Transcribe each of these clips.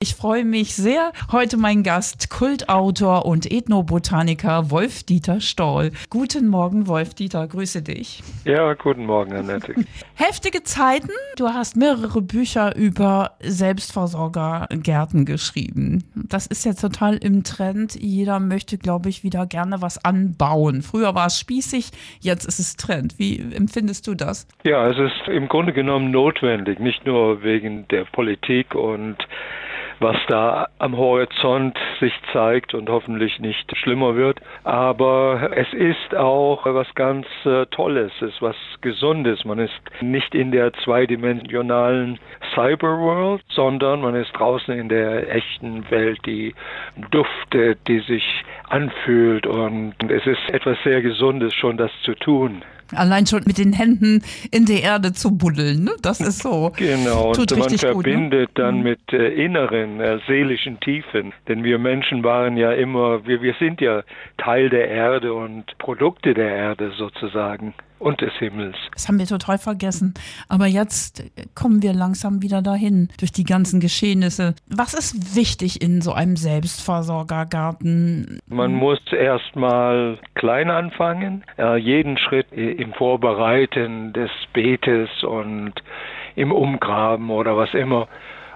Ich freue mich sehr. Heute mein Gast, Kultautor und Ethnobotaniker Wolf-Dieter Stoll. Guten Morgen, Wolf-Dieter, grüße dich. Ja, guten Morgen, Annette. Heftige Zeiten. Du hast mehrere Bücher über Selbstversorgergärten geschrieben. Das ist jetzt total im Trend. Jeder möchte, glaube ich, wieder gerne was anbauen. Früher war es spießig, jetzt ist es Trend. Wie empfindest du das? Ja, es ist im Grunde genommen notwendig, nicht nur wegen der Politik und was da am Horizont sich zeigt und hoffentlich nicht schlimmer wird. Aber es ist auch was ganz äh, Tolles, es ist was Gesundes. Man ist nicht in der zweidimensionalen Cyberworld, sondern man ist draußen in der echten Welt, die duftet, die sich anfühlt und es ist etwas sehr Gesundes schon das zu tun. Allein schon mit den Händen in die Erde zu buddeln, ne? das ist so. Genau, Tut und man verbindet gut, ne? dann Mhm. mit äh, inneren, äh, seelischen Tiefen. Denn wir Menschen waren ja immer, wir, wir sind ja Teil der Erde und Produkte der Erde sozusagen und des Himmels. Das haben wir total vergessen. Aber jetzt kommen wir langsam wieder dahin durch die ganzen Geschehnisse. Was ist wichtig in so einem Selbstversorgergarten? Man muss erstmal klein anfangen, äh, jeden Schritt im Vorbereiten des Beetes und im Umgraben oder was immer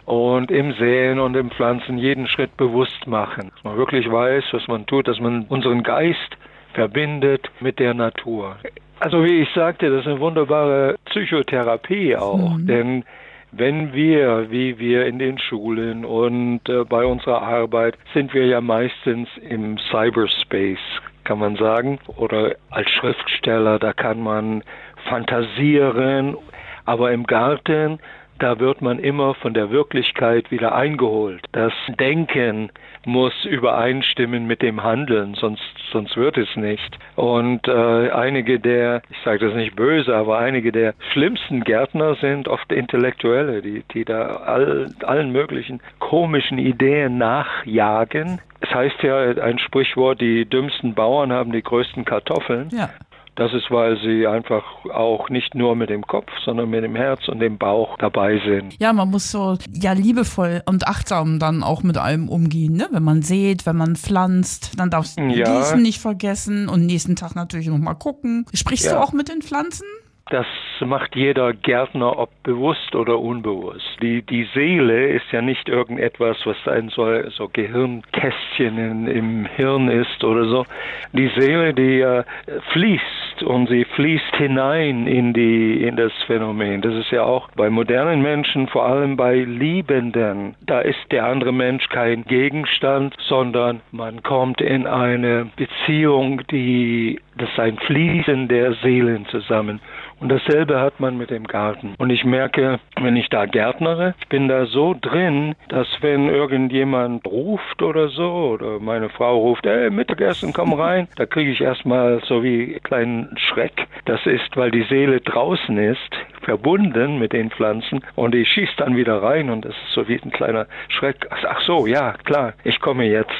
und im Säen und im Pflanzen jeden Schritt bewusst machen. Dass man wirklich weiß, was man tut, dass man unseren Geist verbindet mit der Natur. Also wie ich sagte, das ist eine wunderbare Psychotherapie auch, Mhm. denn wenn wir, wie wir in den Schulen und äh, bei unserer Arbeit, sind wir ja meistens im Cyberspace, kann man sagen, oder als Schriftsteller, da kann man fantasieren, aber im Garten, da wird man immer von der Wirklichkeit wieder eingeholt. Das Denken muss übereinstimmen mit dem Handeln, sonst, sonst wird es nicht. Und äh, einige der, ich sage das nicht böse, aber einige der schlimmsten Gärtner sind oft Intellektuelle, die, die da all, allen möglichen komischen Ideen nachjagen. Es heißt ja ein Sprichwort, die dümmsten Bauern haben die größten Kartoffeln. Ja. Das ist, weil sie einfach auch nicht nur mit dem Kopf, sondern mit dem Herz und dem Bauch dabei sind. Ja, man muss so ja liebevoll und achtsam dann auch mit allem umgehen, ne? Wenn man sät, wenn man pflanzt, dann darfst du Ja. Gießen nicht vergessen und nächsten Tag natürlich noch mal gucken. Sprichst du Ja. auch mit den Pflanzen? Das macht jeder Gärtner, ob bewusst oder unbewusst. Die, die Seele ist ja nicht irgendetwas, was ein so, so Gehirnkästchen in, im Hirn ist oder so. Die Seele, die äh, fließt und sie fließt hinein in die, in das Phänomen. Das ist ja auch bei modernen Menschen, vor allem bei Liebenden. Da ist der andere Mensch kein Gegenstand, sondern man kommt in eine Beziehung, die, das ist ein Fließen der Seelen zusammen. Und dasselbe hat man mit dem Garten. Und ich merke, wenn ich da gärtnere, ich bin da so drin, dass wenn irgendjemand ruft oder so, oder meine Frau ruft, ey, Mittagessen, komm rein, da kriege ich erstmal so wie einen kleinen Schreck. Das ist, weil die Seele draußen ist, verbunden mit den Pflanzen und die schießt dann wieder rein und das ist so wie ein kleiner Schreck. Ach so, ja, klar, ich komme jetzt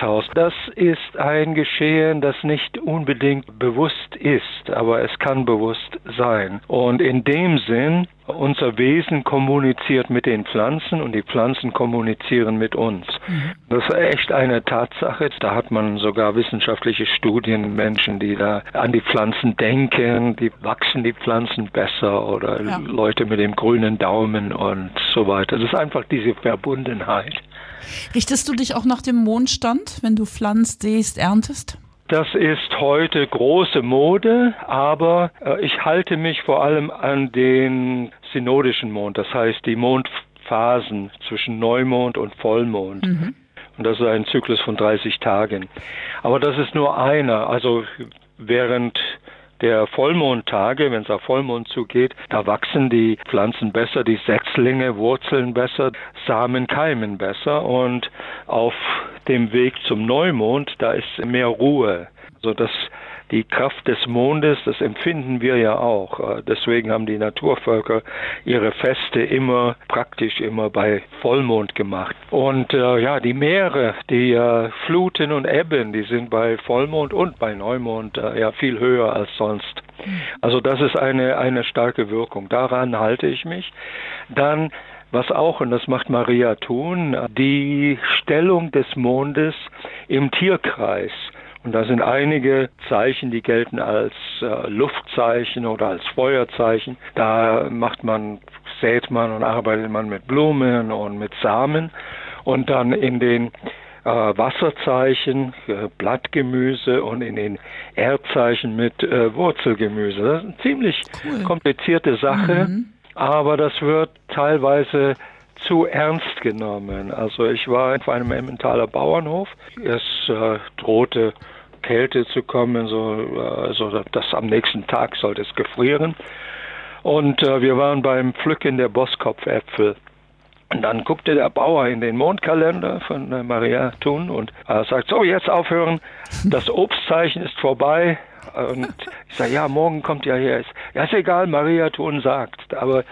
Haus. Das ist ein Geschehen, das nicht unbedingt bewusst ist, aber es kann bewusst sein. Und in dem Sinn, unser Wesen kommuniziert mit den Pflanzen und die Pflanzen kommunizieren mit uns. Das ist echt eine Tatsache. Da hat man sogar wissenschaftliche Studien, Menschen, die da an die Pflanzen denken, die wachsen die Pflanzen besser oder Ja. Leute mit dem grünen Daumen und so weiter. Das ist einfach diese Verbundenheit. Richtest du dich auch nach dem Mondstand, wenn du pflanzt, säst, erntest? Das ist heute große Mode, aber äh, ich halte mich vor allem an den synodischen Mond, das heißt die Mondphasen zwischen Neumond und Vollmond. Und das ist ein Zyklus von 30 Tagen. Aber das ist nur einer. Also während der Vollmondtage, wenn es auf Vollmond zugeht, da wachsen die Pflanzen besser, die Setzlinge wurzeln besser, Samen keimen besser und auf dem Weg zum Neumond, da ist mehr Ruhe, so dass die Kraft des Mondes, das empfinden wir ja auch. Äh, deswegen haben die Naturvölker ihre Feste immer praktisch immer bei Vollmond gemacht. Und äh, ja, die Meere, die äh, Fluten und Ebben, die sind bei Vollmond und bei Neumond äh, ja viel höher als sonst. Also das ist eine, eine starke Wirkung. Daran halte ich mich. Dann was auch, und das macht Maria tun, die Stellung des Mondes im Tierkreis. Und da sind einige Zeichen, die gelten als äh, Luftzeichen oder als Feuerzeichen. Da macht man, sät man und arbeitet man mit Blumen und mit Samen. Und dann in den äh, Wasserzeichen, äh, Blattgemüse und in den Erdzeichen mit äh, Wurzelgemüse. Das ist eine ziemlich cool. komplizierte Sache. Mhm aber das wird teilweise zu ernst genommen. Also ich war auf einem Emmentaler Bauernhof. Es äh, drohte Kälte zu kommen, so, also das am nächsten Tag sollte es gefrieren. Und äh, wir waren beim Pflücken der Bosskopfäpfel. Und dann guckte der Bauer in den Mondkalender von äh, Maria Thun und äh, sagt, so jetzt aufhören, das Obstzeichen ist vorbei, und ich sage, ja, morgen kommt ja hier. Ja, ist egal, Maria Thun sagt. Aber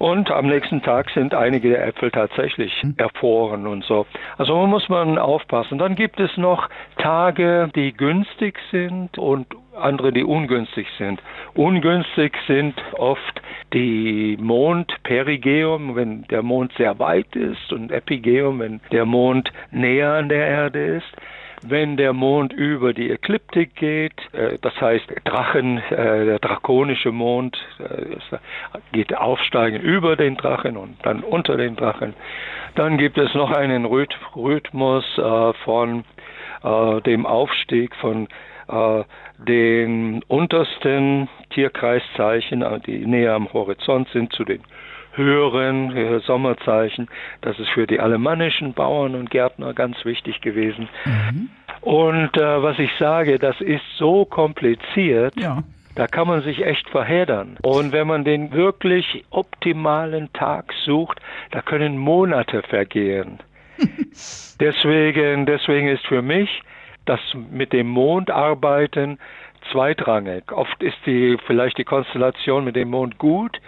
und am nächsten Tag sind einige der Äpfel tatsächlich hm. erfroren und so. Also man muss man aufpassen. Dann gibt es noch Tage, die günstig sind und andere, die ungünstig sind. Ungünstig sind oft die Mondperigeum, wenn der Mond sehr weit ist und Epigeum, wenn der Mond näher an der Erde ist wenn der Mond über die Ekliptik geht, äh, das heißt Drachen, äh, der drakonische Mond äh, geht aufsteigen über den Drachen und dann unter den Drachen. Dann gibt es noch einen Rhythmus von dem Aufstieg von den untersten Tierkreiszeichen, die näher am Horizont sind, zu den höheren äh, Sommerzeichen. Das ist für die alemannischen Bauern und Gärtner ganz wichtig gewesen. Mhm. Und äh, was ich sage, das ist so kompliziert. Ja. Da kann man sich echt verheddern. Und wenn man den wirklich optimalen Tag sucht, da können Monate vergehen. deswegen, deswegen ist für mich das mit dem Mond arbeiten zweitrangig. Oft ist die, vielleicht die Konstellation mit dem Mond gut,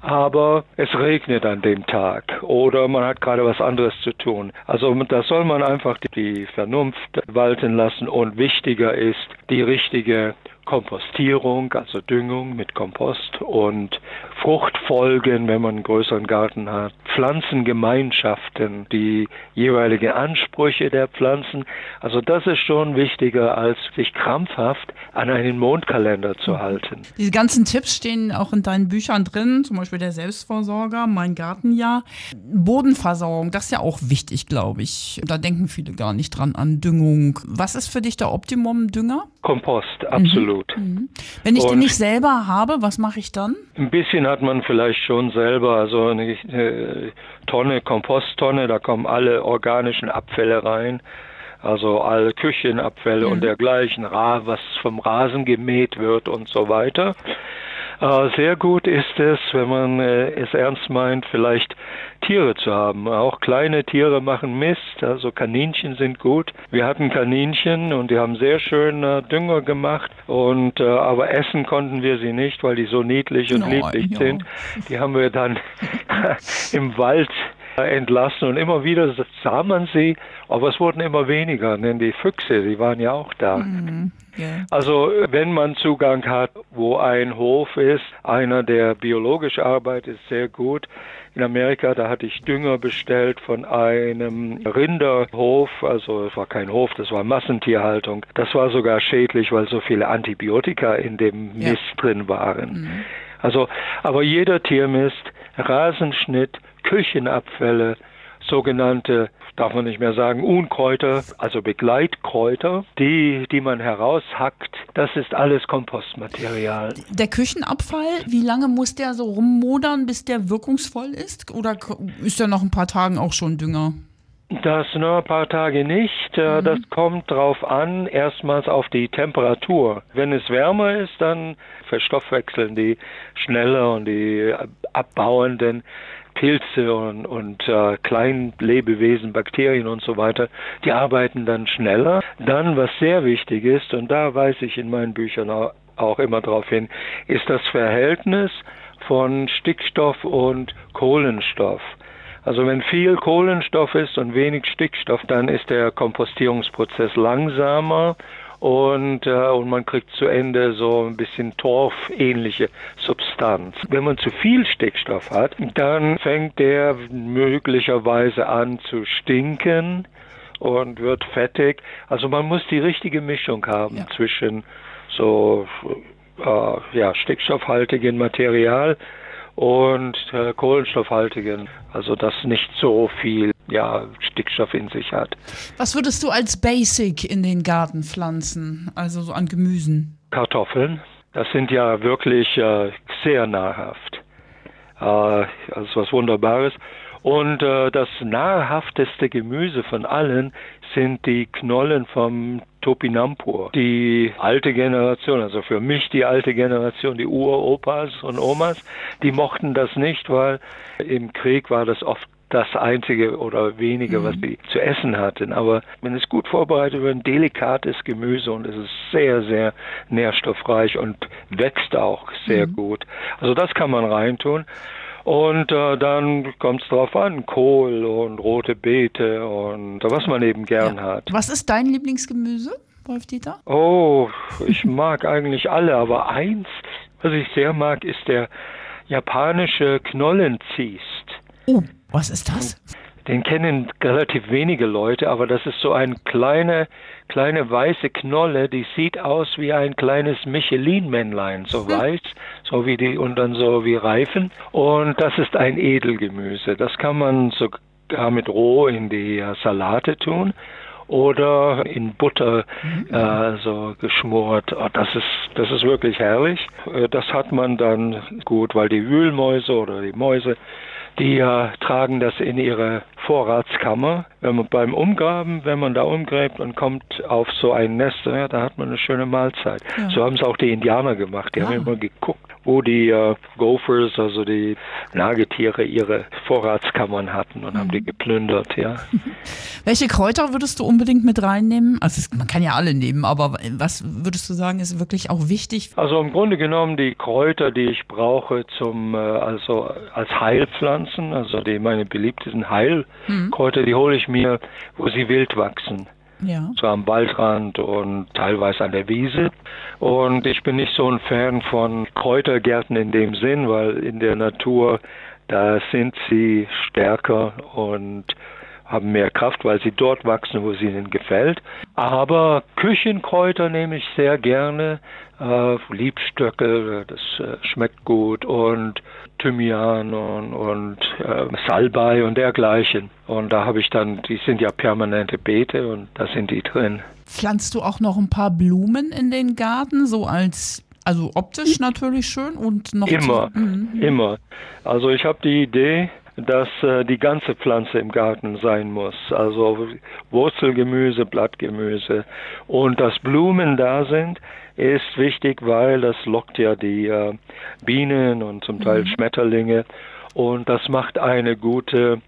aber es regnet an dem Tag oder man hat gerade was anderes zu tun. Also da soll man einfach die Vernunft walten lassen und wichtiger ist die richtige Kompostierung, also Düngung mit Kompost und Fruchtfolgen, wenn man einen größeren Garten hat, Pflanzengemeinschaften, die jeweiligen Ansprüche der Pflanzen. Also das ist schon wichtiger, als sich krampfhaft an einen Mondkalender zu halten. Diese ganzen Tipps stehen auch in deinen Büchern drin, zum Beispiel der Selbstversorger, mein Gartenjahr. Bodenversorgung, das ist ja auch wichtig, glaube ich. Da denken viele gar nicht dran an Düngung. Was ist für dich der Optimum-Dünger? Kompost, absolut. Mhm. Mhm. Wenn ich Und den nicht selber habe, was mache ich dann? Ein bisschen hat man vielleicht schon selber, also eine, eine Tonne, Komposttonne, da kommen alle organischen Abfälle rein also alle Küchenabfälle mhm. und dergleichen, was vom Rasen gemäht wird und so weiter. Äh, sehr gut ist es, wenn man äh, es ernst meint, vielleicht Tiere zu haben. Auch kleine Tiere machen Mist, also Kaninchen sind gut. Wir hatten Kaninchen und die haben sehr schön Dünger gemacht und äh, aber essen konnten wir sie nicht, weil die so niedlich und Nein, lieblich ja. sind. Die haben wir dann im Wald entlassen und immer wieder sah man sie, aber es wurden immer weniger, denn die Füchse, die waren ja auch da. Mhm. Yeah. Also wenn man Zugang hat, wo ein Hof ist, einer, der biologisch arbeitet, ist sehr gut. In Amerika, da hatte ich Dünger bestellt von einem Rinderhof, also es war kein Hof, das war Massentierhaltung. Das war sogar schädlich, weil so viele Antibiotika in dem yeah. Mist drin waren. Mhm. Also, aber jeder Tiermist, Rasenschnitt, Küchenabfälle, sogenannte, darf man nicht mehr sagen, Unkräuter, also Begleitkräuter, die, die man heraushackt, das ist alles Kompostmaterial. Der Küchenabfall, wie lange muss der so rummodern, bis der wirkungsvoll ist? Oder ist der nach ein paar Tagen auch schon Dünger? Das nur ein paar Tage nicht. Äh, mhm. Das kommt drauf an, erstmals auf die Temperatur. Wenn es wärmer ist, dann verstoffwechseln die schneller und die abbauenden Pilze und, und äh, Kleinlebewesen, Bakterien und so weiter, die arbeiten dann schneller. Dann, was sehr wichtig ist, und da weise ich in meinen Büchern auch, auch immer darauf hin, ist das Verhältnis von Stickstoff und Kohlenstoff. Also wenn viel Kohlenstoff ist und wenig Stickstoff, dann ist der Kompostierungsprozess langsamer und, äh, und man kriegt zu Ende so ein bisschen torfähnliche Substanz. Wenn man zu viel Stickstoff hat, dann fängt der möglicherweise an zu stinken und wird fettig. Also man muss die richtige Mischung haben ja. zwischen so äh, ja, stickstoffhaltigen Material und äh, kohlenstoffhaltigen, also das nicht so viel ja, Stickstoff in sich hat. Was würdest du als Basic in den Garten pflanzen, also so an Gemüsen? Kartoffeln. Das sind ja wirklich äh, sehr nahrhaft. Äh, also was Wunderbares. Und äh, das nahrhafteste Gemüse von allen sind die Knollen vom Topinampur. Die alte Generation, also für mich die alte Generation, die Uropas und Omas, die mochten das nicht, weil im Krieg war das oft das einzige oder wenige, mhm. was sie zu essen hatten. Aber wenn es gut vorbereitet wird, ein delikates Gemüse und es ist sehr, sehr nährstoffreich und wächst auch sehr mhm. gut. Also das kann man reintun. Und äh, dann kommt es drauf an, Kohl und rote Beete und was man eben gern ja. hat. Was ist dein Lieblingsgemüse, Wolf Dieter? Oh, ich mag eigentlich alle, aber eins, was ich sehr mag, ist der japanische Knollenziest. Oh, was ist das? Den kennen relativ wenige Leute, aber das ist so eine kleine, kleine weiße Knolle, die sieht aus wie ein kleines Michelin-Männlein, so hm. weiß, so wie die und dann so wie Reifen. Und das ist ein Edelgemüse. Das kann man sogar mit roh in die Salate tun oder in Butter mhm. äh, so geschmort. Oh, das ist das ist wirklich herrlich. Äh, das hat man dann gut, weil die Wühlmäuse oder die Mäuse die äh, tragen das in ihre Vorratskammer. Wenn man beim Umgraben, wenn man da umgräbt und kommt auf so ein Nest, ja, da hat man eine schöne Mahlzeit. Ja. So haben es auch die Indianer gemacht. Die ja. haben immer geguckt, wo die äh, Gophers, also die Nagetiere, ihre Vorratskammern hatten und mhm. haben die geplündert. Ja. Welche Kräuter würdest du unbedingt mit reinnehmen? Also es, man kann ja alle nehmen, aber was würdest du sagen, ist wirklich auch wichtig? Also im Grunde genommen die Kräuter, die ich brauche zum äh, also als Heilpflanzen, also die meine beliebtesten Heil Mhm. Die hole ich mir, wo sie wild wachsen. Ja. So am Waldrand und teilweise an der Wiese. Und ich bin nicht so ein Fan von Kräutergärten in dem Sinn, weil in der Natur, da sind sie stärker und haben mehr Kraft, weil sie dort wachsen, wo es ihnen gefällt. Aber Küchenkräuter nehme ich sehr gerne. Äh, Liebstöcke, das äh, schmeckt gut und Thymian und, und äh, Salbei und dergleichen. Und da habe ich dann, die sind ja permanente Beete und da sind die drin. Pflanzt du auch noch ein paar Blumen in den Garten, so als also optisch natürlich schön und noch immer, mhm. immer. Also ich habe die Idee, dass äh, die ganze Pflanze im Garten sein muss. Also Wurzelgemüse, Blattgemüse. Und dass Blumen da sind, ist wichtig, weil das lockt ja die äh, Bienen und zum Teil mhm. Schmetterlinge. Und das macht eine gute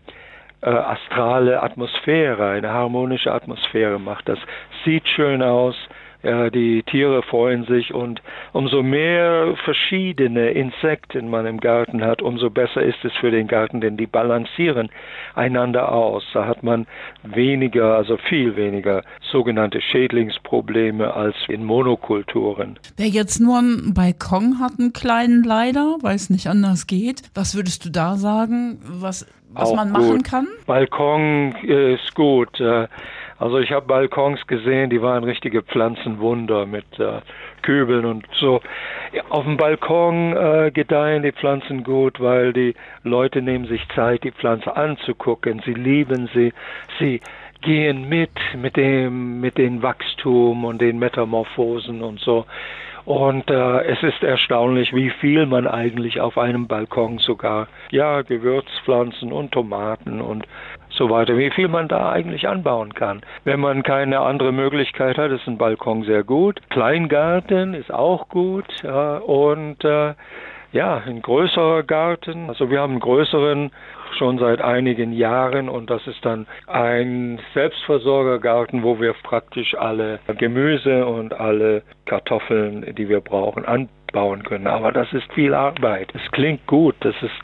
äh, astrale Atmosphäre, eine harmonische Atmosphäre macht das. Sieht schön aus, ja, die Tiere freuen sich und umso mehr verschiedene Insekten man im Garten hat, umso besser ist es für den Garten, denn die balancieren einander aus. Da hat man weniger, also viel weniger sogenannte Schädlingsprobleme als in Monokulturen. Wer jetzt nur einen Balkon hat, einen kleinen leider, weil es nicht anders geht, was würdest du da sagen, was, was man machen gut. kann? Balkon ist gut. Also ich habe Balkons gesehen, die waren richtige Pflanzenwunder mit äh, Kübeln und so. Auf dem Balkon äh, gedeihen die Pflanzen gut, weil die Leute nehmen sich Zeit, die Pflanze anzugucken. Sie lieben sie. Sie gehen mit mit dem mit dem Wachstum und den Metamorphosen und so. Und äh, es ist erstaunlich, wie viel man eigentlich auf einem Balkon sogar, ja, Gewürzpflanzen und Tomaten und so weiter, wie viel man da eigentlich anbauen kann. Wenn man keine andere Möglichkeit hat, ist ein Balkon sehr gut. Kleingarten ist auch gut ja, und äh, Ja, ein größerer Garten. Also wir haben einen größeren schon seit einigen Jahren und das ist dann ein Selbstversorgergarten, wo wir praktisch alle Gemüse und alle Kartoffeln, die wir brauchen, anbauen können. Aber das ist viel Arbeit. Es klingt gut. Das ist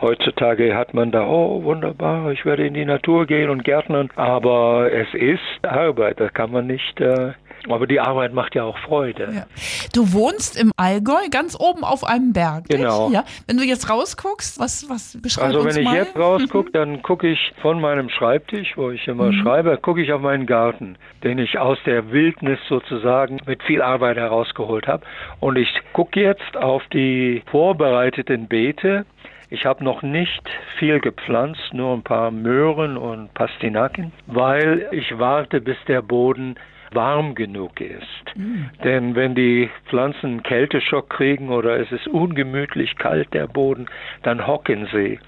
Heutzutage hat man da, oh wunderbar, ich werde in die Natur gehen und gärtnern, aber es ist Arbeit, das kann man nicht äh, aber die Arbeit macht ja auch Freude. Ja. Du wohnst im Allgäu, ganz oben auf einem Berg. Genau. Ja. Wenn du jetzt rausguckst, was, was beschreibst du? Also wenn ich mal? jetzt rausgucke, dann gucke ich von meinem Schreibtisch, wo ich immer mhm. schreibe, gucke ich auf meinen Garten, den ich aus der Wildnis sozusagen mit viel Arbeit herausgeholt habe. Und ich gucke jetzt auf die vorbereiteten Beete, ich habe noch nicht viel gepflanzt, nur ein paar Möhren und Pastinaken, weil ich warte, bis der Boden warm genug ist. Mhm. Denn wenn die Pflanzen einen Kälteschock kriegen oder es ist ungemütlich kalt der Boden, dann hocken sie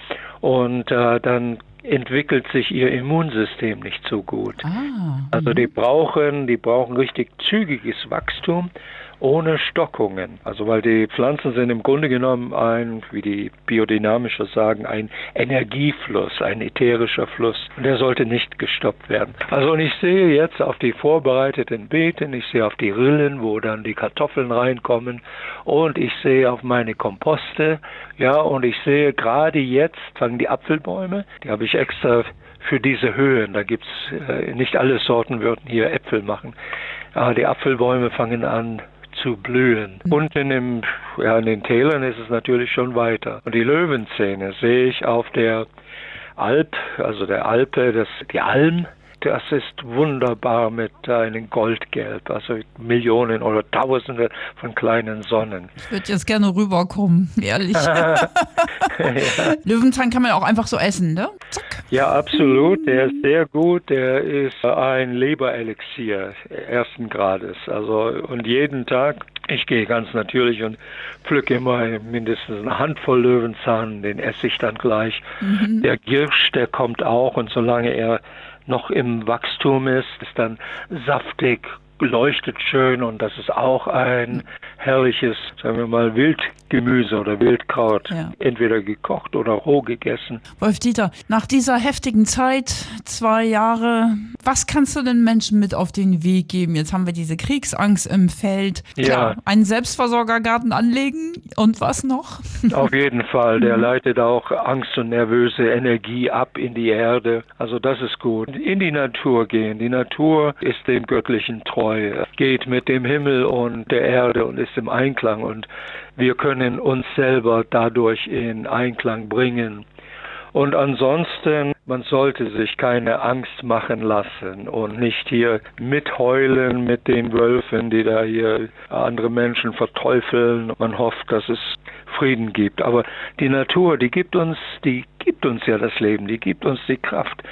und äh, dann entwickelt sich ihr Immunsystem nicht so gut. Ah, also die brauchen, die brauchen richtig zügiges Wachstum ohne Stockungen. Also weil die Pflanzen sind im Grunde genommen ein, wie die Biodynamischer sagen, ein Energiefluss, ein ätherischer Fluss. Und der sollte nicht gestoppt werden. Also und ich sehe jetzt auf die vorbereiteten Beeten, ich sehe auf die Rillen, wo dann die Kartoffeln reinkommen und ich sehe auf meine Komposte, ja, und ich sehe gerade jetzt fangen die Apfelbäume, die habe ich extra für diese Höhen. Da gibt's äh, nicht alle Sorten würden hier Äpfel machen. Aber die Apfelbäume fangen an zu blühen. Mhm. Unten im, ja, in den Tälern ist es natürlich schon weiter. Und die Löwenzähne sehe ich auf der Alp, also der Alpe, das, die Alm, das ist wunderbar mit einem Goldgelb, also Millionen oder Tausende von kleinen Sonnen. Ich würde jetzt gerne rüberkommen, ehrlich. ja. Löwenzahn kann man auch einfach so essen, ne? Zack. Ja, absolut. Der ist sehr gut. Der ist ein Leberelixier ersten Grades. Also und jeden Tag ich gehe ganz natürlich und pflücke immer mindestens eine Handvoll Löwenzahn, den esse ich dann gleich. Mhm. Der Girsch, der kommt auch und solange er noch im Wachstum ist, ist dann saftig, leuchtet schön und das ist auch ein herrliches, sagen wir mal, Wildgemüse oder Wildkraut. Ja. Entweder gekocht oder roh gegessen. Wolf Dieter, nach dieser heftigen Zeit, zwei Jahre, was kannst du den Menschen mit auf den Weg geben? Jetzt haben wir diese Kriegsangst im Feld. Klar, ja. einen Selbstversorgergarten anlegen und was noch? Auf jeden Fall. Der mhm. leitet auch Angst und nervöse Energie ab in die Erde. Also das ist gut. In die Natur gehen. Die Natur ist dem Göttlichen treu, geht mit dem Himmel und der Erde und ist im Einklang und wir können uns selber dadurch in Einklang bringen. Und ansonsten, man sollte sich keine Angst machen lassen und nicht hier mitheulen mit den Wölfen, die da hier andere Menschen verteufeln. Man hofft, dass es Frieden gibt. Aber die Natur, die gibt uns, die gibt uns ja das Leben, die gibt uns die Kraft.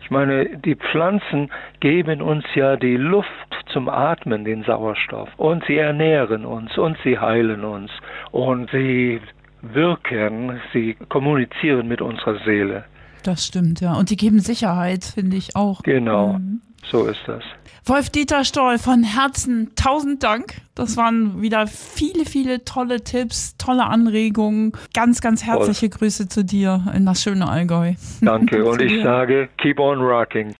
Ich meine, die Pflanzen geben uns ja die Luft zum Atmen, den Sauerstoff. Und sie ernähren uns und sie heilen uns. Und sie wirken, sie kommunizieren mit unserer Seele. Das stimmt, ja. Und die geben Sicherheit, finde ich auch. Genau, mhm. So ist das. Wolf-Dieter Stoll, von Herzen tausend Dank. Das waren wieder viele, viele tolle Tipps, tolle Anregungen. Ganz, ganz herzliche Grüße zu dir in das schöne Allgäu. Danke und ich sage, keep on rocking.